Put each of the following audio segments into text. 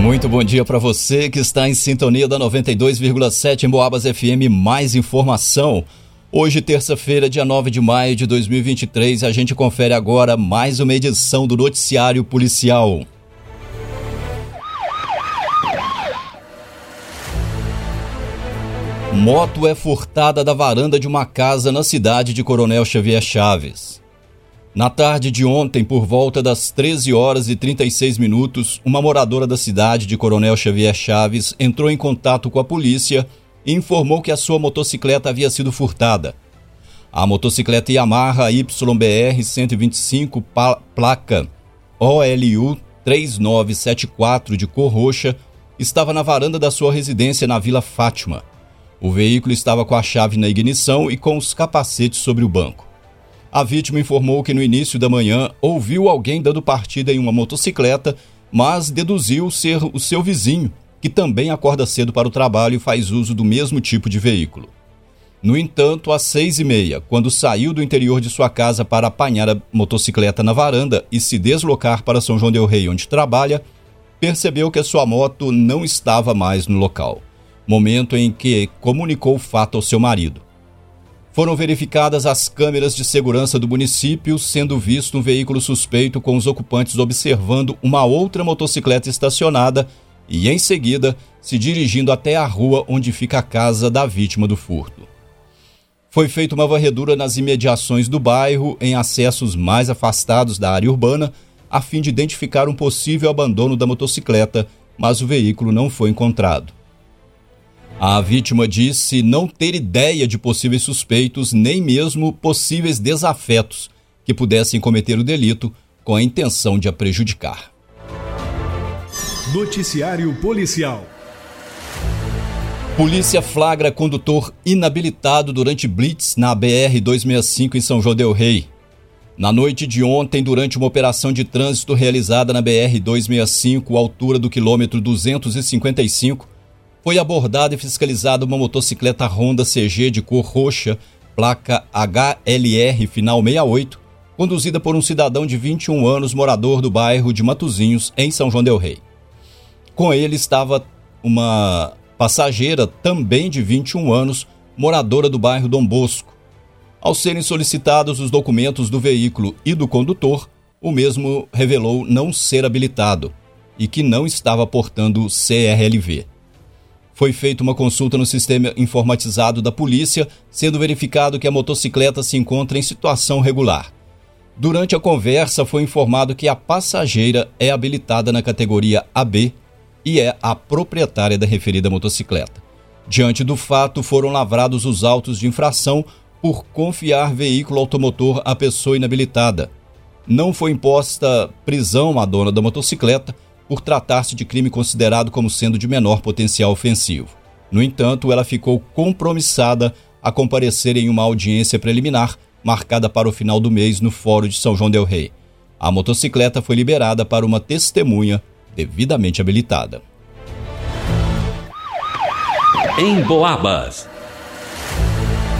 Muito bom dia para você que está em sintonia da 92,7 em Boabas FM. Mais informação. Hoje, terça-feira, dia 9 de maio de 2023, a gente confere agora mais uma edição do Noticiário Policial. Moto é furtada da varanda de uma casa na cidade de Coronel Xavier Chaves. Na tarde de ontem, por volta das 13 horas e 36 minutos, uma moradora da cidade de Coronel Xavier Chaves entrou em contato com a polícia e informou que a sua motocicleta havia sido furtada. A motocicleta Yamaha YBR 125 placa OLU 3974 de cor roxa estava na varanda da sua residência na Vila Fátima. O veículo estava com a chave na ignição e com os capacetes sobre o banco. A vítima informou que no início da manhã ouviu alguém dando partida em uma motocicleta, mas deduziu ser o seu vizinho, que também acorda cedo para o trabalho e faz uso do mesmo tipo de veículo. No entanto, às seis e meia, quando saiu do interior de sua casa para apanhar a motocicleta na varanda e se deslocar para São João del Rei, onde trabalha, percebeu que a sua moto não estava mais no local. Momento em que comunicou o fato ao seu marido. Foram verificadas as câmeras de segurança do município, sendo visto um veículo suspeito com os ocupantes observando uma outra motocicleta estacionada e, em seguida, se dirigindo até a rua onde fica a casa da vítima do furto. Foi feita uma varredura nas imediações do bairro, em acessos mais afastados da área urbana, a fim de identificar um possível abandono da motocicleta, mas o veículo não foi encontrado. A vítima disse não ter ideia de possíveis suspeitos, nem mesmo possíveis desafetos que pudessem cometer o delito com a intenção de a prejudicar. Noticiário Policial Polícia flagra condutor inabilitado durante blitz na BR-265 em São João del Rei. Na noite de ontem, durante uma operação de trânsito realizada na BR-265, altura do quilômetro 255, foi abordada e fiscalizada uma motocicleta Honda CG de cor roxa, placa HLR final 68, conduzida por um cidadão de 21 anos, morador do bairro de Matuzinhos, em São João del Rei. Com ele estava uma passageira, também de 21 anos, moradora do bairro Dom Bosco. Ao serem solicitados os documentos do veículo e do condutor, o mesmo revelou não ser habilitado e que não estava portando CRLV foi feita uma consulta no sistema informatizado da polícia, sendo verificado que a motocicleta se encontra em situação regular. Durante a conversa, foi informado que a passageira é habilitada na categoria AB e é a proprietária da referida motocicleta. Diante do fato, foram lavrados os autos de infração por confiar veículo automotor à pessoa inabilitada. Não foi imposta prisão à dona da motocicleta por tratar-se de crime considerado como sendo de menor potencial ofensivo. No entanto, ela ficou compromissada a comparecer em uma audiência preliminar marcada para o final do mês no Fórum de São João del Rei. A motocicleta foi liberada para uma testemunha devidamente habilitada. Em Boabas.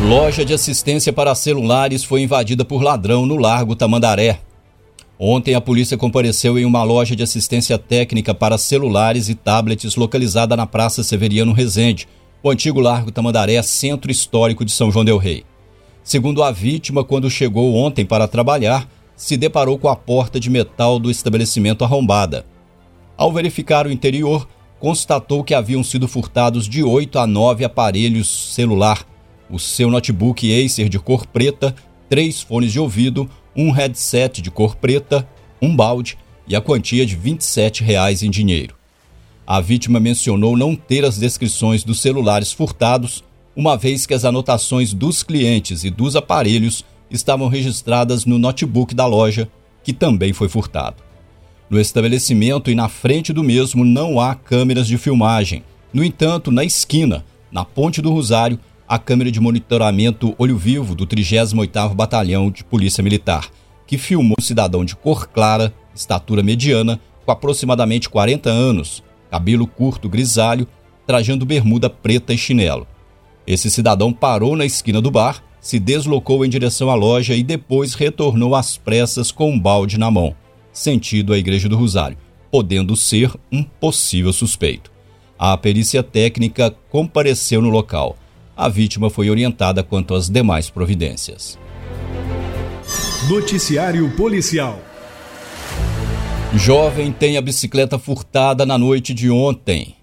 Loja de assistência para celulares foi invadida por ladrão no Largo Tamandaré. Ontem, a polícia compareceu em uma loja de assistência técnica para celulares e tablets localizada na Praça Severiano Rezende, o antigo Largo Tamandaré, centro histórico de São João Del Rei. Segundo a vítima, quando chegou ontem para trabalhar, se deparou com a porta de metal do estabelecimento arrombada. Ao verificar o interior, constatou que haviam sido furtados de 8 a 9 aparelhos celular, o seu notebook Acer de cor preta, três fones de ouvido, um headset de cor preta, um balde e a quantia de 27 reais em dinheiro. A vítima mencionou não ter as descrições dos celulares furtados, uma vez que as anotações dos clientes e dos aparelhos estavam registradas no notebook da loja, que também foi furtado. No estabelecimento e na frente do mesmo não há câmeras de filmagem. No entanto, na esquina, na Ponte do Rosário, a câmera de monitoramento Olho Vivo do 38º Batalhão de Polícia Militar, que filmou um cidadão de cor clara, estatura mediana, com aproximadamente 40 anos, cabelo curto grisalho, trajando bermuda preta e chinelo. Esse cidadão parou na esquina do bar, se deslocou em direção à loja e depois retornou às pressas com um balde na mão, sentido a Igreja do Rosário, podendo ser um possível suspeito. A perícia técnica compareceu no local. A vítima foi orientada quanto às demais providências. Noticiário Policial Jovem tem a bicicleta furtada na noite de ontem.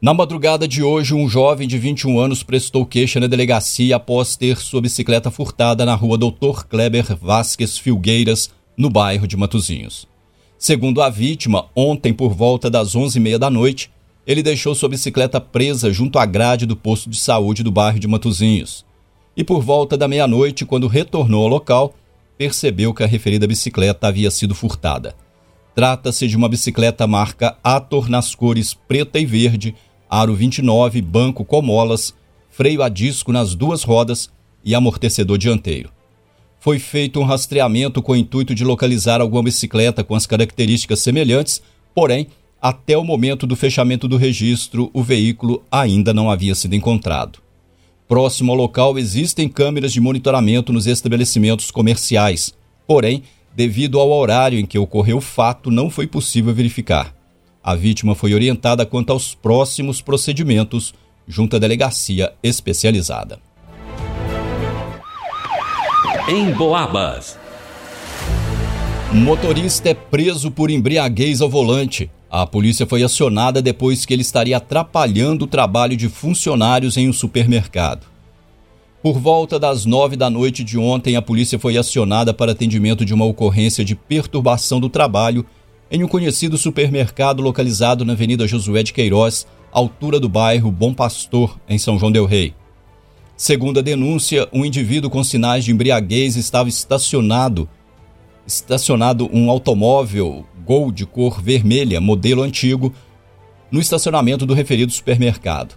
Na madrugada de hoje, um jovem de 21 anos prestou queixa na delegacia após ter sua bicicleta furtada na rua Doutor Kleber Vasques Filgueiras, no bairro de Matozinhos. Segundo a vítima, ontem por volta das 11h30 da noite, ele deixou sua bicicleta presa junto à grade do posto de saúde do bairro de Matozinhos. E por volta da meia-noite, quando retornou ao local, percebeu que a referida bicicleta havia sido furtada. Trata-se de uma bicicleta marca Ator nas cores preta e verde, aro 29, banco com molas, freio a disco nas duas rodas e amortecedor dianteiro. Foi feito um rastreamento com o intuito de localizar alguma bicicleta com as características semelhantes, porém, até o momento do fechamento do registro, o veículo ainda não havia sido encontrado. Próximo ao local existem câmeras de monitoramento nos estabelecimentos comerciais. Porém, devido ao horário em que ocorreu o fato, não foi possível verificar. A vítima foi orientada quanto aos próximos procedimentos junto à delegacia especializada. Em Boabas. Motorista é preso por embriaguez ao volante. A polícia foi acionada depois que ele estaria atrapalhando o trabalho de funcionários em um supermercado. Por volta das nove da noite de ontem, a polícia foi acionada para atendimento de uma ocorrência de perturbação do trabalho em um conhecido supermercado localizado na Avenida Josué de Queiroz, altura do bairro Bom Pastor, em São João Del Rei. Segundo a denúncia, um indivíduo com sinais de embriaguez estava estacionado estacionado um automóvel Gol de cor vermelha, modelo antigo, no estacionamento do referido supermercado.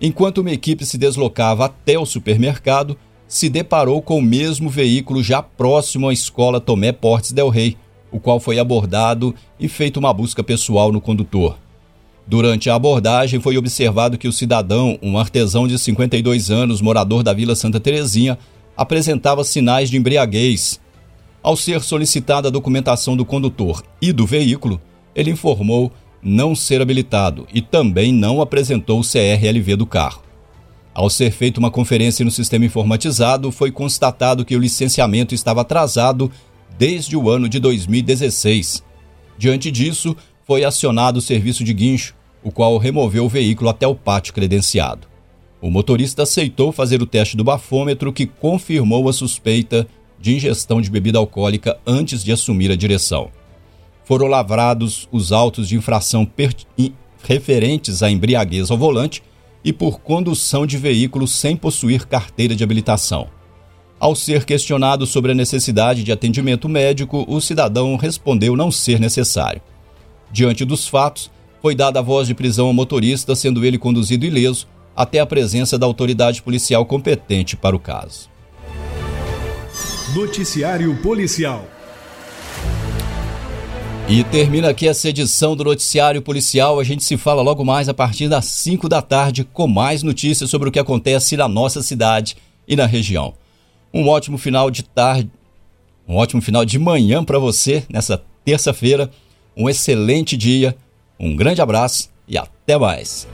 Enquanto uma equipe se deslocava até o supermercado, se deparou com o mesmo veículo já próximo à escola Tomé Portes Del Rey, o qual foi abordado e feito uma busca pessoal no condutor. Durante a abordagem, foi observado que o cidadão, um artesão de 52 anos, morador da Vila Santa Terezinha, apresentava sinais de embriaguez ao ser solicitada a documentação do condutor e do veículo, ele informou não ser habilitado e também não apresentou o CRLV do carro. Ao ser feita uma conferência no sistema informatizado, foi constatado que o licenciamento estava atrasado desde o ano de 2016. Diante disso, foi acionado o serviço de guincho, o qual removeu o veículo até o pátio credenciado. O motorista aceitou fazer o teste do bafômetro, que confirmou a suspeita de ingestão de bebida alcoólica antes de assumir a direção. Foram lavrados os autos de infração referentes à embriaguez ao volante e por condução de veículo sem possuir carteira de habilitação. Ao ser questionado sobre a necessidade de atendimento médico, o cidadão respondeu não ser necessário. Diante dos fatos, foi dada a voz de prisão ao motorista, sendo ele conduzido ileso até a presença da autoridade policial competente para o caso. Noticiário Policial. E termina aqui essa edição do Noticiário Policial. A gente se fala logo mais a partir das 5 da tarde com mais notícias sobre o que acontece na nossa cidade e na região. Um ótimo final de tarde, um ótimo final de manhã para você nessa terça-feira. Um excelente dia, um grande abraço e até mais.